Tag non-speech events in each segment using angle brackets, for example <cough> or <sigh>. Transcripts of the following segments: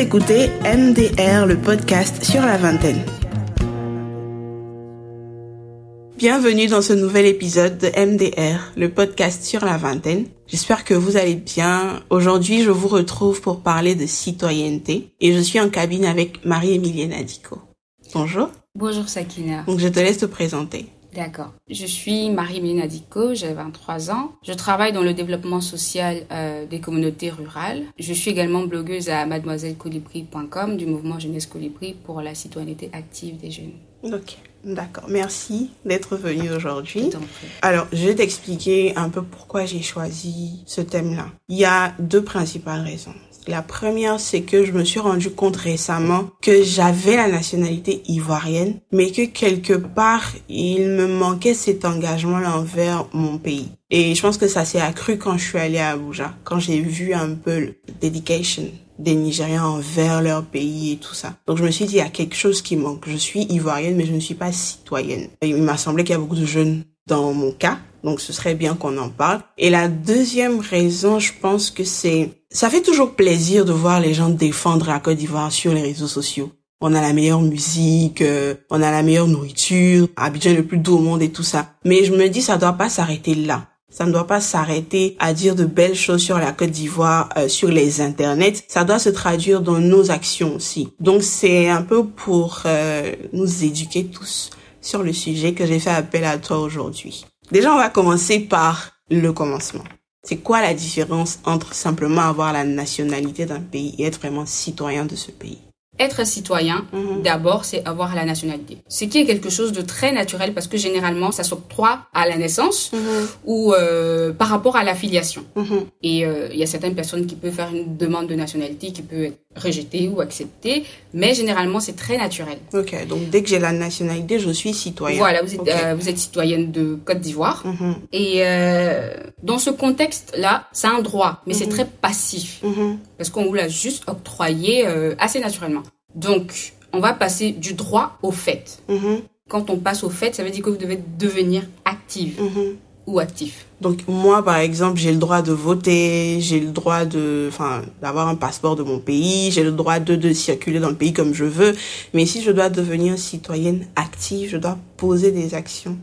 écoutez MDR, le podcast sur la vingtaine. Bienvenue dans ce nouvel épisode de MDR, le podcast sur la vingtaine. J'espère que vous allez bien. Aujourd'hui, je vous retrouve pour parler de citoyenneté et je suis en cabine avec Marie-Émilienne Adico. Bonjour. Bonjour Sakina. Donc je te laisse te présenter. D'accord. Je suis Marie-Mélina Dico, j'ai 23 ans. Je travaille dans le développement social euh, des communautés rurales. Je suis également blogueuse à mademoisellecolibri.com du mouvement Jeunesse Colibri pour la citoyenneté active des jeunes. Ok, d'accord. Merci d'être venu aujourd'hui. Alors, je vais t'expliquer un peu pourquoi j'ai choisi ce thème-là. Il y a deux principales raisons. La première, c'est que je me suis rendu compte récemment que j'avais la nationalité ivoirienne, mais que quelque part, il me manquait cet engagement envers mon pays. Et je pense que ça s'est accru quand je suis allée à Abuja, quand j'ai vu un peu le dedication des Nigériens envers leur pays et tout ça. Donc je me suis dit, il y a quelque chose qui manque. Je suis ivoirienne, mais je ne suis pas citoyenne. il m'a semblé qu'il y a beaucoup de jeunes dans mon cas. Donc ce serait bien qu'on en parle. Et la deuxième raison, je pense que c'est ça fait toujours plaisir de voir les gens défendre la Côte d'Ivoire sur les réseaux sociaux. On a la meilleure musique, euh, on a la meilleure nourriture, Abidjan le plus doux monde et tout ça. Mais je me dis, ça doit pas s'arrêter là. Ça ne doit pas s'arrêter à dire de belles choses sur la Côte d'Ivoire, euh, sur les internets. Ça doit se traduire dans nos actions aussi. Donc c'est un peu pour euh, nous éduquer tous sur le sujet que j'ai fait appel à toi aujourd'hui. Déjà, on va commencer par le commencement. C'est quoi la différence entre simplement avoir la nationalité d'un pays et être vraiment citoyen de ce pays? Être citoyen, mhm. d'abord, c'est avoir la nationalité. Ce qui est quelque chose de très naturel parce que généralement, ça s'octroie à la naissance mhm. ou euh, par rapport à l'affiliation. Mhm. Et euh, il y a certaines personnes qui peuvent faire une demande de nationalité qui peut être rejetée ou acceptée, mais généralement, c'est très naturel. Ok, donc dès que j'ai la nationalité, je suis citoyen. Voilà, vous êtes, euh, vous êtes citoyenne de Côte d'Ivoire. Et dans ce contexte-là, c'est un droit, mais c'est très passif parce qu'on vous l'a juste octroyé assez naturellement. Donc, on va passer du droit au fait. Quand on passe au fait, ça veut dire que vous devez devenir active. Ou actif. Donc moi, par exemple, j'ai le droit de voter, j'ai le droit de, enfin, d'avoir un passeport de mon pays, j'ai le droit de, de circuler dans le pays comme je veux. Mais si je dois devenir citoyenne active, je dois poser des actions.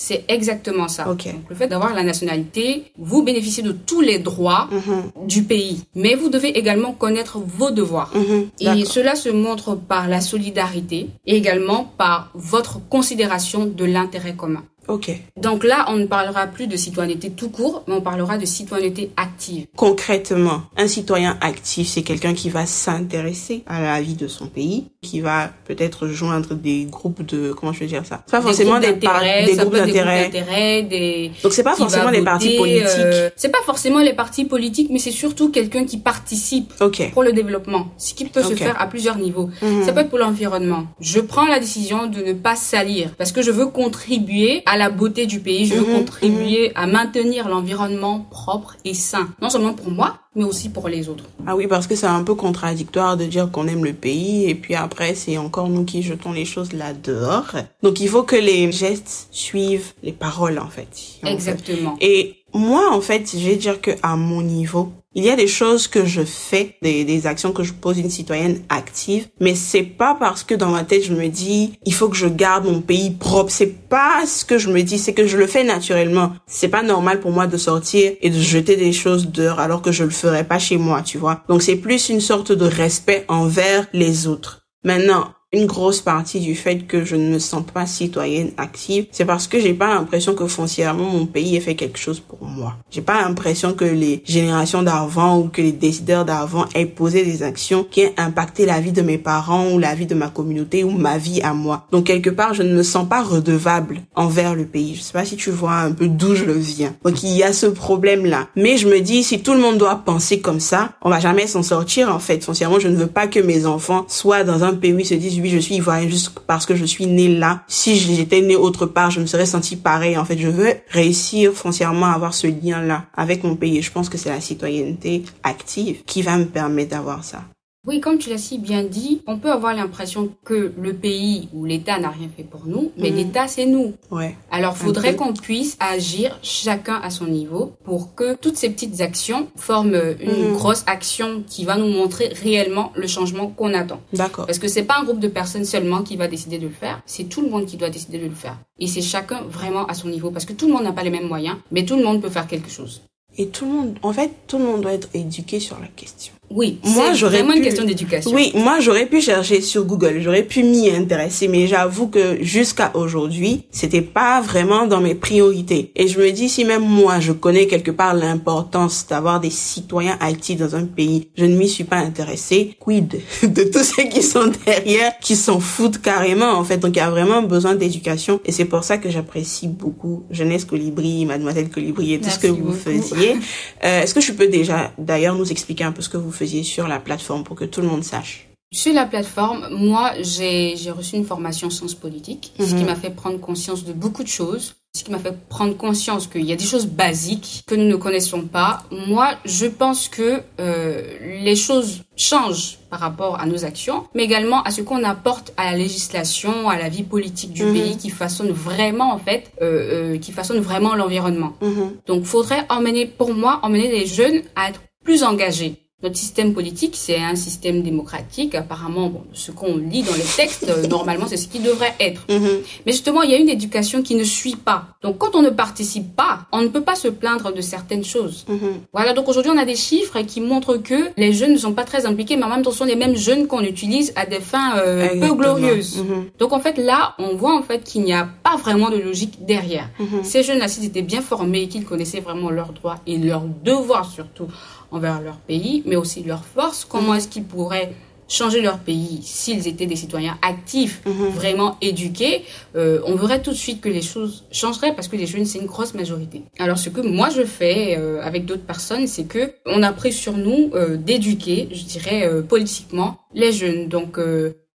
C'est exactement ça. le fait d'avoir la nationalité, vous bénéficiez de tous les droits mhm. du pays, mais vous devez également connaître vos devoirs. Mhm. Et cela se montre par la solidarité et également par votre considération de l'intérêt commun. Ok. Donc là, on ne parlera plus de citoyenneté tout court, mais on parlera de citoyenneté active. Concrètement, un citoyen actif, c'est quelqu'un qui va s'intéresser à la vie de son pays, qui va peut-être joindre des groupes de, comment je vais dire ça? C'est pas forcément des, des groupes d'intérêt. Des... Donc c'est pas forcément des partis politiques. Euh, c'est pas forcément les partis politiques, mais c'est surtout quelqu'un qui participe pour le développement. Ce qui peut se faire à plusieurs niveaux. Mhm. Ça peut être pour l'environnement. Je prends la décision de ne pas salir parce que je veux contribuer à la beauté du pays, je veux mhm, contribuer mhm. à maintenir l'environnement propre et sain, non seulement pour moi, mais aussi pour les autres. Ah oui, parce que c'est un peu contradictoire de dire qu'on aime le pays et puis après c'est encore nous qui jetons les choses là dehors. Donc il faut que les gestes suivent les paroles en fait. Exactement. Et moi en fait, je vais dire que à mon niveau, il y a des choses que je fais, des, actions que je pose une citoyenne active, mais c'est pas parce que dans ma tête je me dis il faut que je garde mon pays propre. C'est pas ce que je me dis, c'est que je le fais naturellement. C'est pas normal pour moi de sortir et de jeter des choses dehors alors que je le ferais pas chez moi, tu vois. Donc c'est plus une sorte de respect envers les autres. Maintenant, une grosse partie du fait que je ne me sens pas citoyenne active, c'est parce que j'ai pas l'impression que foncièrement mon pays ait fait quelque chose pour moi. J'ai pas l'impression que les générations d'avant ou que les décideurs d'avant aient posé des actions qui aient impacté la vie de mes parents ou la vie de ma communauté ou ma vie à moi. Donc quelque part, je ne me sens pas redevable envers le pays. Je sais pas si tu vois un peu d'où je le viens. Donc il y a ce problème-là. Mais je me dis, si tout le monde doit penser comme ça, on va jamais s'en sortir en fait. Foncièrement, je ne veux pas que mes enfants soient dans un pays où ils se disent oui, je suis ivoirienne juste parce que je suis née là. Si j'étais née autre part, je me serais sentie pareil. En fait, je veux réussir foncièrement à avoir ce lien-là avec mon pays. je pense que c'est la citoyenneté active qui va me permettre d'avoir ça. Oui, comme tu l'as si bien dit, on peut avoir l'impression que le pays ou l'État n'a rien fait pour nous, mais mhm. l'État, c'est nous. Ouais. Alors, faudrait qu'on puisse agir chacun à son niveau pour que toutes ces petites actions forment une mhm. grosse action qui va nous montrer réellement le changement qu'on attend. D'accord. Parce que c'est pas un groupe de personnes seulement qui va décider de le faire, c'est tout le monde qui doit décider de le faire. Et c'est chacun vraiment à son niveau parce que tout le monde n'a pas les mêmes moyens, mais tout le monde peut faire quelque chose. Et tout le monde, en fait, tout le monde doit être éduqué sur la question. Oui, moi j'aurais vraiment une question d'éducation. Oui, moi j'aurais pu chercher sur Google, j'aurais pu m'y intéresser, mais j'avoue que jusqu'à aujourd'hui, c'était pas vraiment dans mes priorités. Et je me dis si même moi je connais quelque part l'importance d'avoir des citoyens actifs dans un pays, je ne m'y suis pas intéressée. Quid <laughs> de tous ceux qui sont derrière, qui s'en foutent carrément en fait. Donc il y a vraiment besoin d'éducation et c'est pour ça que j'apprécie beaucoup Jeunesse Colibri, Mademoiselle Colibri et tout ce que vous faisiez. Euh, Est-ce que je peux déjà d'ailleurs nous expliquer un peu ce que vous faisiez sur la plateforme pour que tout le monde sache sur la plateforme, moi, j'ai reçu une formation sciences politiques, ce qui mhm. m'a fait prendre conscience de beaucoup de choses, ce qui m'a fait prendre conscience qu'il y a des choses basiques que nous ne connaissons pas. Moi, je pense que euh, les choses changent par rapport à nos actions, mais également à ce qu'on apporte à la législation, à la vie politique du mhm. pays, qui façonne vraiment, en fait, euh, euh, qui façonne vraiment l'environnement. Mhm. Donc, faudrait emmener, pour moi, emmener les jeunes à être plus engagés notre système politique, c'est un système démocratique. Apparemment, bon, ce qu'on lit dans les textes, euh, normalement, c'est ce qui devrait être. Mm-hmm. Mais justement, il y a une éducation qui ne suit pas. Donc, quand on ne participe pas, on ne peut pas se plaindre de certaines choses. Mm-hmm. Voilà. Donc, aujourd'hui, on a des chiffres qui montrent que les jeunes ne sont pas très impliqués, mais en même temps, ce sont les mêmes jeunes qu'on utilise à des fins euh, peu glorieuses. Mm-hmm. Donc, en fait, là, on voit en fait qu'il n'y a pas vraiment de logique derrière. Ces jeunes-là, s'ils étaient bien formés, qu'ils connaissaient vraiment leurs droits et leurs devoirs surtout envers leur pays, mais aussi leurs forces. Comment est-ce qu'ils pourraient changer leur pays s'ils étaient des citoyens actifs, mhm. vraiment éduqués, euh, on verrait tout de suite que les choses changeraient parce que les jeunes c'est une grosse majorité. Alors ce que moi je fais euh, avec d'autres personnes, c'est que on a pris sur nous euh, d'éduquer, je dirais politiquement, les jeunes. Donc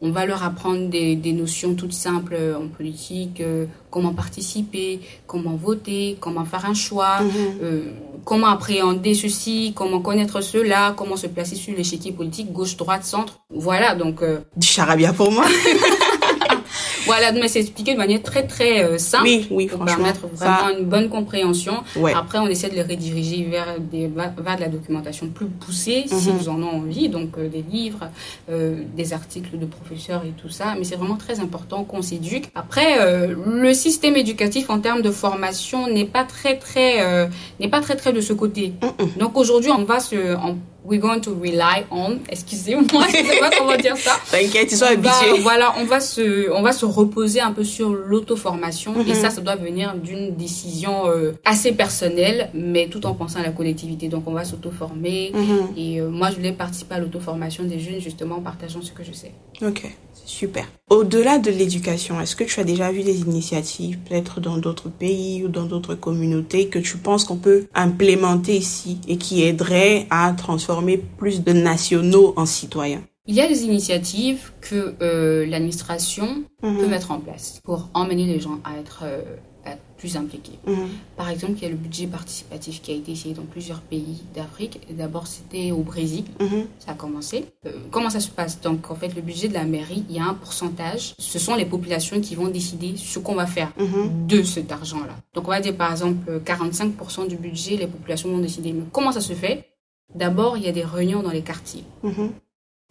on va leur apprendre des, des notions toutes simples en politique, comment participer, comment voter, comment faire un choix, mhm. euh, comment appréhender ceci, comment connaître cela, comment se placer sur l'échiquier politique, gauche, droite, centre. Voilà, donc... Euh... Du charabia pour moi <laughs> Voilà, mais c'est expliqué de manière très très euh, simple oui, oui, pour permettre vraiment une bonne compréhension. Après, on essaie de les rediriger vers des vers de la documentation plus poussée mm s'ils en ont envie, donc euh, des livres, euh, des articles de professeurs et tout ça. Mais c'est vraiment très important qu'on s'éduque. Après, le système éducatif en termes de formation n'est pas très très n'est pas très très de ce côté. Donc aujourd'hui, on va se we're going to rely on, excusez-moi, <laughs> je sais pas comment dire ça. T'inquiète, ils sont habitués. Voilà, on va se, on va se reposer un peu sur l'auto-formation et mhm. ça, ça doit venir d'une décision euh, assez personnelle, mais tout en pensant à la collectivité. Donc, on va s'auto-former mhm. et euh, moi, je voulais participer à l'auto-formation des jeunes justement en partageant ce que je sais. Ok. Super. Au-delà de l'éducation, est-ce que tu as déjà vu des initiatives, peut-être dans d'autres pays ou dans d'autres communautés, que tu penses qu'on peut implémenter ici et qui aideraient à transformer plus de nationaux en citoyens il y a des initiatives que euh, l'administration mhm. peut mettre en place pour emmener les gens à être euh, plus impliqués. Mhm. Par exemple, il y a le budget participatif qui a été essayé dans plusieurs pays d'Afrique. D'abord, c'était au Brésil, mhm. ça a commencé. Euh, comment ça se passe? Donc, en fait, le budget de la mairie, il y a un pourcentage. Ce sont les populations qui vont décider ce qu'on va faire de cet argent-là. Donc, on va dire, par exemple, 45% du budget, les populations vont décider. Mais comment ça se fait? D'abord, il y a des réunions dans les quartiers.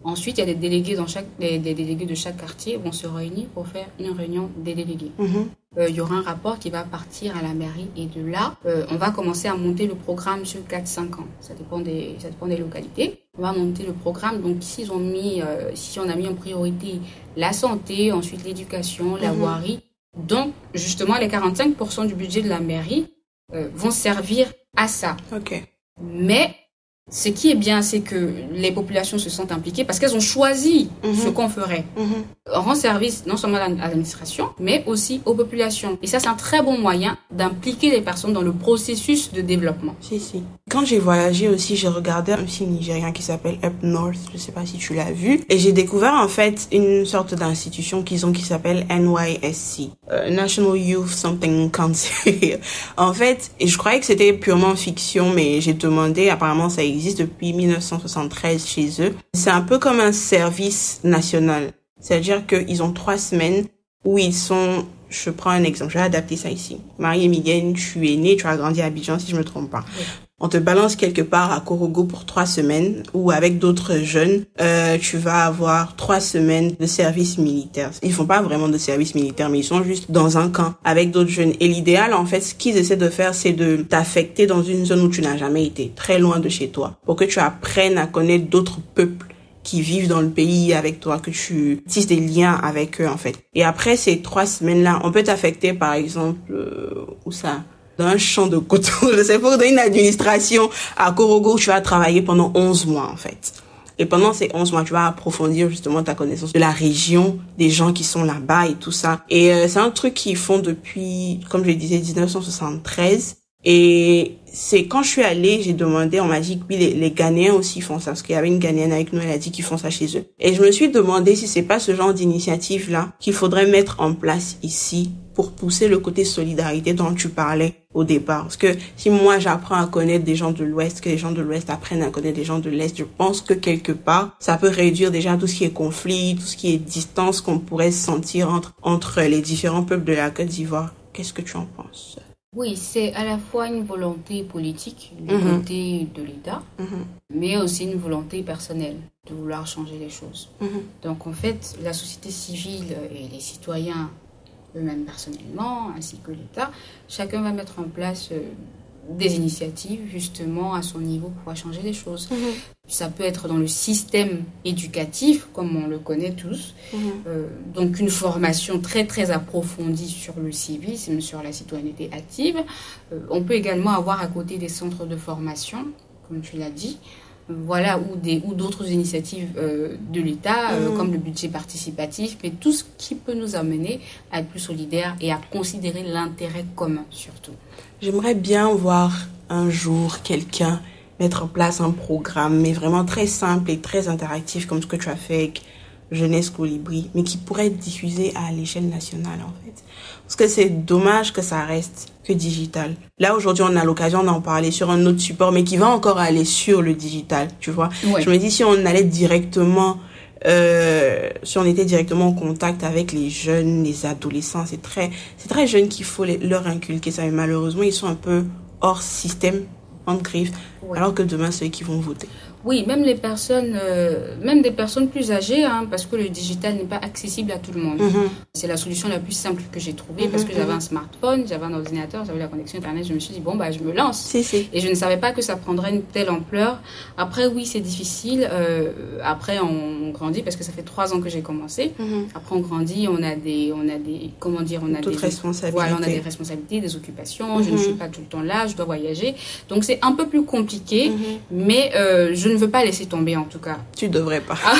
Ensuite, il y a des délégués dans chaque, des, délégués de chaque quartier vont se réunir pour faire une réunion des délégués. Mhm. Euh, il y aura un rapport qui va partir à la mairie et de là, euh, on va commencer à monter le programme sur 4-5 ans. Ça dépend des, ça dépend des localités. On va monter le programme. Donc, si ont mis, euh, si on a mis en priorité la santé, ensuite l'éducation, la mhm. voirie. Donc, justement, les 45% du budget de la mairie vont servir à ça. Ok. Mais ce qui est bien, c'est que les populations se sont impliquées parce qu'elles ont choisi mhm. ce qu'on ferait. Mhm. On rend service non seulement à l'administration, mais aussi aux populations. Et ça, c'est un très bon moyen d'impliquer les personnes dans le processus de développement. Si, si. Quand j'ai voyagé aussi, j'ai regardé un film nigérien qui s'appelle Up North, je sais pas si tu l'as vu, et j'ai découvert en fait une sorte d'institution qu'ils ont qui s'appelle NYSC, euh, National Youth Something Council. <laughs> en fait, et je croyais que c'était purement fiction, mais j'ai demandé, apparemment ça existe depuis 1973 chez eux. C'est un peu comme un service national, c'est-à-dire qu'ils ont trois semaines où ils sont je prends un exemple, je vais adapter ça ici. Marie Miguel, tu es née, tu as grandi à Abidjan si je me trompe pas on te balance quelque part à Korogo pour trois semaines ou avec d'autres jeunes, euh, tu vas avoir trois semaines de service militaire. Ils font pas vraiment de service militaire, mais ils sont juste dans un camp avec d'autres jeunes. Et l'idéal, en fait, ce qu'ils essaient de faire, c'est de t'affecter dans une zone où tu n'as jamais été, très loin de chez toi, pour que tu apprennes à connaître d'autres peuples qui vivent dans le pays avec toi, que tu tisses des liens avec eux, en fait. Et après ces trois semaines-là, on peut t'affecter, par exemple, euh, où ça dans un champ de coton. <laughs> Pas, dans une administration à Korogo où tu vas travailler pendant 11 mois, en fait. Et pendant ces 11 mois, tu vas approfondir justement ta connaissance de la région, des gens qui sont là-bas et tout ça. Et euh, c'est un truc qu'ils font depuis, comme je le disais, 1973. Et c'est quand je suis allée, j'ai demandé, on m'a dit que oui, les, les Ghanéens aussi font ça, parce qu'il y avait une Ghanéenne avec nous, elle a dit qu'ils font ça chez eux. Et je me suis demandé si c'est pas ce genre d'initiative-là qu'il faudrait mettre en place ici pour pousser le côté solidarité dont tu parlais au départ. Parce que si moi j'apprends à connaître des gens de l'Ouest, que les gens de l'Ouest apprennent à connaître des gens de l'Est, je pense que quelque part, ça peut réduire déjà tout ce qui est conflit, tout ce qui est distance qu'on pourrait sentir entre, entre les différents peuples de la Côte d'Ivoire. Qu'est-ce que tu en penses? Oui, c'est à la fois une volonté politique du mhm. côté de l'État, mhm. mais aussi une volonté personnelle de vouloir changer les choses. Mhm. Donc en fait, la société civile et les citoyens eux-mêmes personnellement, ainsi que l'État, chacun va mettre en place euh, des initiatives justement à son niveau pour changer les choses. Mhm. Ça peut être dans le système éducatif, comme on le connaît tous, mhm. euh, donc une formation très très approfondie sur le civisme, sur la citoyenneté active. Euh, on peut également avoir à côté des centres de formation, comme tu l'as dit, voilà, ou des ou d'autres initiatives euh, de l'État, euh, mhm. comme le budget participatif, mais tout ce qui peut nous amener à être plus solidaires et à considérer l'intérêt commun surtout. J'aimerais bien voir un jour quelqu'un mettre en place un programme, mais vraiment très simple et très interactif, comme ce que tu as fait avec Jeunesse Colibri, mais qui pourrait être diffusé à l'échelle nationale en fait. Parce que c'est dommage que ça reste que digital. Là aujourd'hui on a l'occasion d'en parler sur un autre support, mais qui va encore aller sur le digital, tu vois. Je me dis si on allait directement euh, si on était directement en contact avec les jeunes, les adolescents, c'est très, c'est très jeune qu'il faut leur inculquer ça. Mais malheureusement, ils sont un peu hors système, en griffe, alors que demain, c'est eux qui vont voter. Oui, même les personnes, euh, même des personnes plus âgées, hein, parce que le digital n'est pas accessible à tout le monde. Mhm. C'est la solution la plus simple que j'ai trouvée parce que mhm, j'avais mhm. un smartphone, j'avais un ordinateur, j'avais la connexion internet. Je me suis dit bon bah je me lance. Et je ne savais pas que ça prendrait une telle ampleur. Après oui c'est difficile. Euh, après on grandit parce que ça fait trois ans que j'ai commencé. Après on grandit, on a des, on a des, comment dire, on a des responsabilités. Voilà, on a des responsabilités, des occupations. Je ne suis pas tout le temps là, je dois voyager. Donc c'est un peu plus compliqué, mais euh, je je ne veux pas laisser tomber en tout cas. Tu devrais pas. Ah,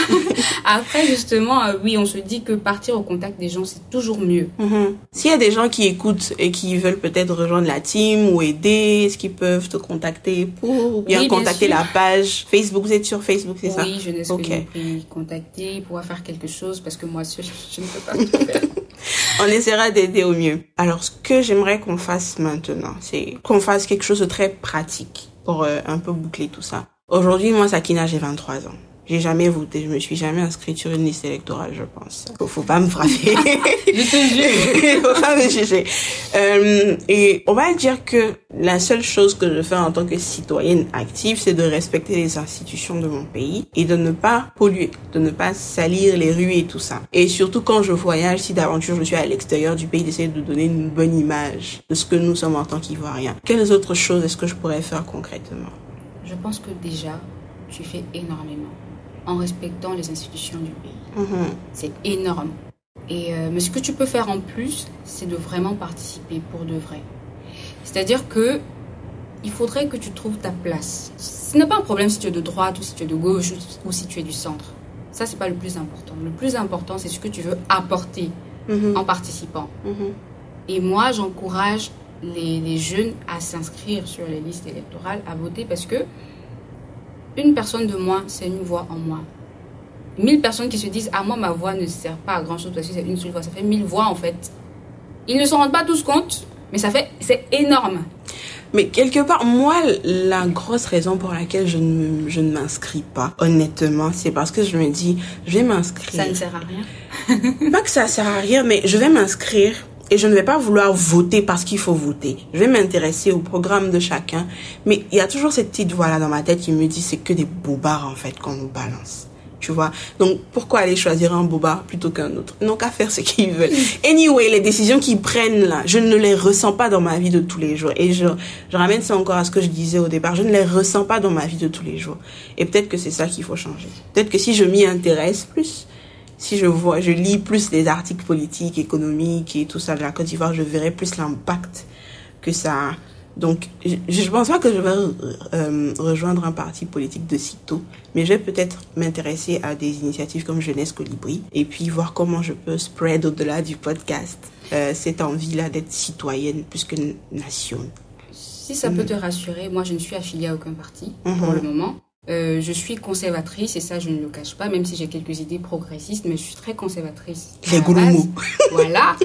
<laughs> après, justement, euh, oui, on se dit que partir au contact des gens, c'est toujours mieux. Mhm. S'il y a des gens qui écoutent et qui veulent peut-être rejoindre la team ou aider, est-ce qu'ils peuvent te contacter pour bien, contacter la page Facebook? Vous êtes sur Facebook, c'est ça? Oui, je ne okay. contacter, pouvoir faire quelque chose parce que moi seule, <laughs> je ne peux pas tout faire. <laughs> on essaiera d'aider au mieux. Alors, ce que j'aimerais qu'on fasse maintenant, c'est qu'on fasse quelque chose de très pratique pour euh, un peu boucler tout ça. Aujourd'hui, moi, Sakina, j'ai 23 ans. J'ai jamais voté, je me suis jamais inscrite sur une liste électorale, je pense. Faut, faut pas me frapper. <laughs> je te <laughs> faut pas me juger. Euh, et on va dire que la seule chose que je fais en tant que citoyenne active, c'est de respecter les institutions de mon pays et de ne pas polluer, de ne pas salir les rues et tout ça. Et surtout quand je voyage, si d'aventure je suis à l'extérieur du pays, d'essayer de donner une bonne image de ce que nous sommes en tant qu'Ivoiriens. Quelles autres choses est-ce que je pourrais faire concrètement? Je pense que déjà, tu fais énormément en respectant les institutions du pays. Mhm. C'est énorme. Et, euh, mais ce que tu peux faire en plus, c'est de vraiment participer pour de vrai. C'est-à-dire que il faudrait que tu trouves ta place. Ce n'est pas un problème si tu es de droite ou si tu es de gauche ou si tu es du centre. Ça, c'est pas le plus important. Le plus important, c'est ce que tu veux apporter mhm. en participant. Mhm. Et moi, j'encourage les, les jeunes à s'inscrire sur les listes électorales, à voter, parce que une personne de moi, c'est une voix en moi. Mille personnes qui se disent, ah moi, ma voix ne sert pas à grand chose parce que c'est une seule voix. Ça fait mille voix, en fait. Ils ne s'en rendent pas tous compte, mais ça fait, c'est énorme. Mais quelque part, moi, la grosse raison pour laquelle je ne, je ne m'inscris pas, honnêtement, c'est parce que je me dis, je vais m'inscrire. Ça ne sert à rien. pas que ça sert à rien, mais je vais m'inscrire et je ne vais pas vouloir voter parce qu'il faut voter. Je vais m'intéresser au programme de chacun. Mais il y a toujours cette petite voix-là dans ma tête qui me dit c'est que des bobards en fait qu'on nous balance. Tu vois? Donc pourquoi aller choisir un bobard plutôt qu'un autre? Ils n'ont qu'à faire ce qu'ils veulent. Anyway, les décisions qu'ils prennent là, je ne les ressens pas dans ma vie de tous les jours. Et je, je ramène ça encore à ce que je disais au départ. Je ne les ressens pas dans ma vie de tous les jours. Et peut-être que c'est ça qu'il faut changer. Peut-être que si je m'y intéresse plus, si je vois, je lis plus les articles politiques, économiques et tout ça de la Côte d'Ivoire, je verrai plus l'impact que ça a. Donc, je, je pense pas que je vais euh, rejoindre un parti politique de sitôt, mais je vais peut-être m'intéresser à des initiatives comme Jeunesse Colibri et puis voir comment je peux spread au-delà du podcast euh, cette envie-là d'être citoyenne plus que nation. Si ça peut te rassurer, moi je ne suis affiliée à aucun parti pour le moment. Euh, je suis conservatrice et ça je ne le cache pas, même si j'ai quelques idées progressistes, mais je suis très conservatrice. Les goulous. <laughs> voilà.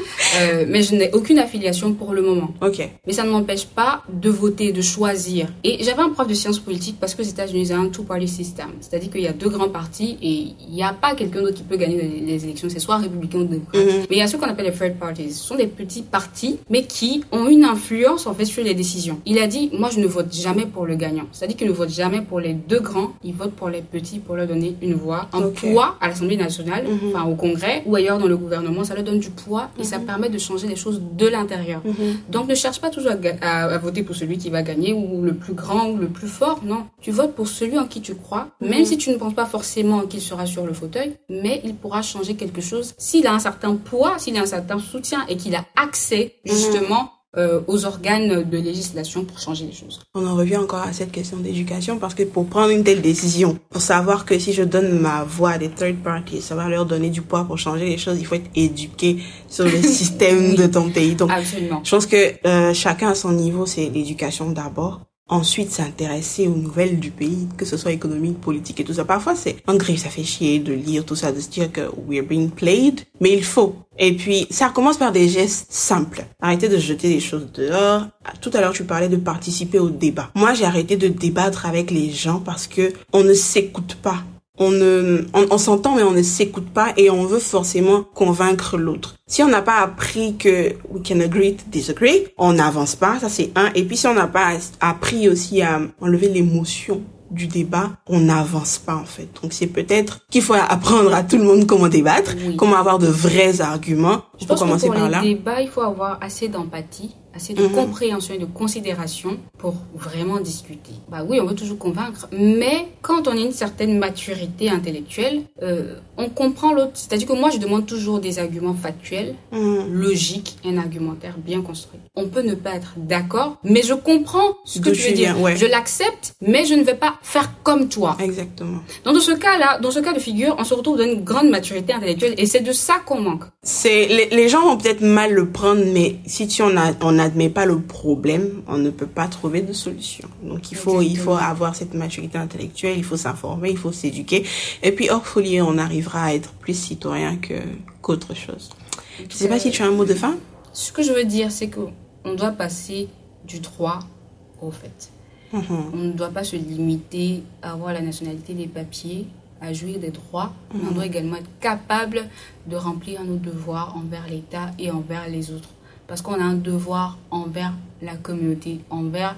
Euh, mais je n'ai aucune affiliation pour le moment. Ok. Mais ça ne m'empêche pas de voter, de choisir. Et j'avais un prof de sciences politiques parce que aux États-Unis, a un two-party system. C'est-à-dire qu'il y a deux grands partis et il n'y a pas quelqu'un d'autre qui peut gagner les, élections. C'est soit républicain ou démocrate. Mhm. Mais il y a ce qu'on appelle les third parties. Ce sont des petits partis, mais qui ont une influence en fait sur les décisions. Il a dit, moi je ne vote jamais pour le gagnant. C'est-à-dire qu'il ne vote jamais pour les deux grands, il vote pour les petits pour leur donner une voix, un poids à l'Assemblée nationale, Mhm. enfin au Congrès ou ailleurs dans le gouvernement. Ça leur donne du poids et ça permet de changer les choses de l'intérieur. Mhm. Donc ne cherche pas toujours à, à- à voter pour celui qui va gagner ou le plus grand ou le plus fort. Non, tu votes pour celui en qui tu crois, même si tu ne penses pas forcément qu'il sera sur le fauteuil, mais il pourra changer quelque chose s'il a un certain poids, s'il a un certain soutien et qu'il a accès justement euh, aux organes de législation pour changer les choses. On en revient encore à cette question d'éducation parce que pour prendre une telle décision, pour savoir que si je donne ma voix à des third parties, ça va leur donner du poids pour changer les choses, il faut être éduqué sur le <laughs> système de ton pays. Donc, Absolument. je pense que euh, chacun à son niveau, c'est l'éducation d'abord. Ensuite, s'intéresser aux nouvelles du pays, que ce soit économique, politique et tout ça. Parfois, c'est en grille, ça fait chier de lire tout ça, de se dire que we're being played, mais il faut. Et puis, ça commence par des gestes simples. Arrêtez de jeter des choses dehors. Tout à l'heure, tu parlais de participer au débat. Moi, j'ai arrêté de débattre avec les gens parce que on ne s'écoute pas on ne, on, on s'entend mais on ne s'écoute pas et on veut forcément convaincre l'autre. Si on n'a pas appris que we can agree to disagree, on n'avance pas, ça c'est un. Et puis si on n'a pas appris aussi à enlever l'émotion du débat, on n'avance pas en fait. Donc c'est peut-être qu'il faut apprendre à tout le monde comment débattre, Oui. comment avoir de vrais arguments. Je pense commencer que pour par les là. débats, il faut avoir assez d'empathie, assez de Mhm. compréhension et de considération pour vraiment discuter. Bah oui, on veut toujours convaincre, mais quand on a une certaine maturité intellectuelle, euh, on comprend l'autre. C'est-à-dire que moi, je demande toujours des arguments factuels, Mhm. logiques, un argumentaire bien construit. On peut ne pas être d'accord, mais je comprends ce que tu veux dire. ouais. Je l'accepte, mais je ne vais pas faire comme toi. Exactement. Donc dans ce cas-là, dans ce cas de figure, on se retrouve dans une grande maturité intellectuelle et c'est de ça qu'on manque. C'est les, les gens vont peut-être mal le prendre, mais si tu on a, on n'admet pas le problème, on ne peut pas trouver de solution. Donc il faut il faut avoir cette maturité intellectuelle, il faut s'informer, il faut s'éduquer, et puis hors folie, on arrivera à être plus citoyen que qu'autre chose. Je sais pas si tu as un mot de fin. Ce que je veux dire, c'est que on doit passer du droit au fait. Mhm. On ne doit pas se limiter à avoir la nationalité des papiers, à jouir des droits, mais on doit également être capable de remplir nos devoirs envers l'État et envers les autres. Parce qu'on a un devoir envers la communauté, envers,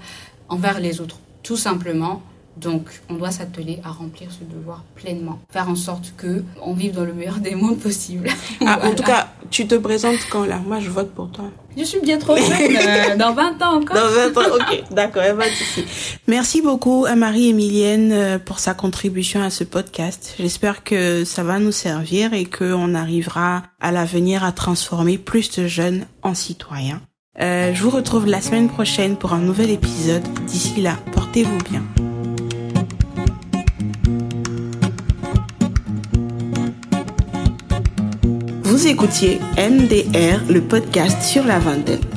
envers les autres, tout simplement. Donc, on doit s'atteler à remplir ce devoir pleinement, faire en sorte que on vive dans le meilleur des mondes possible. <laughs> Ah, En tout cas, tu te présentes quand là? Moi, je vote pour toi. Je suis bien trop jeune, euh, <laughs> dans 20 ans encore. Dans 20 ans, ok, d'accord, pas de souci. Merci beaucoup à Marie-Émilienne euh, pour sa contribution à ce podcast. J'espère que ça va nous servir et qu'on arrivera à l'avenir à transformer plus de jeunes en citoyens. Euh, je vous retrouve la semaine prochaine pour un nouvel épisode. D'ici là, portez-vous bien. Vous écoutiez MDR, le podcast sur la vingtaine.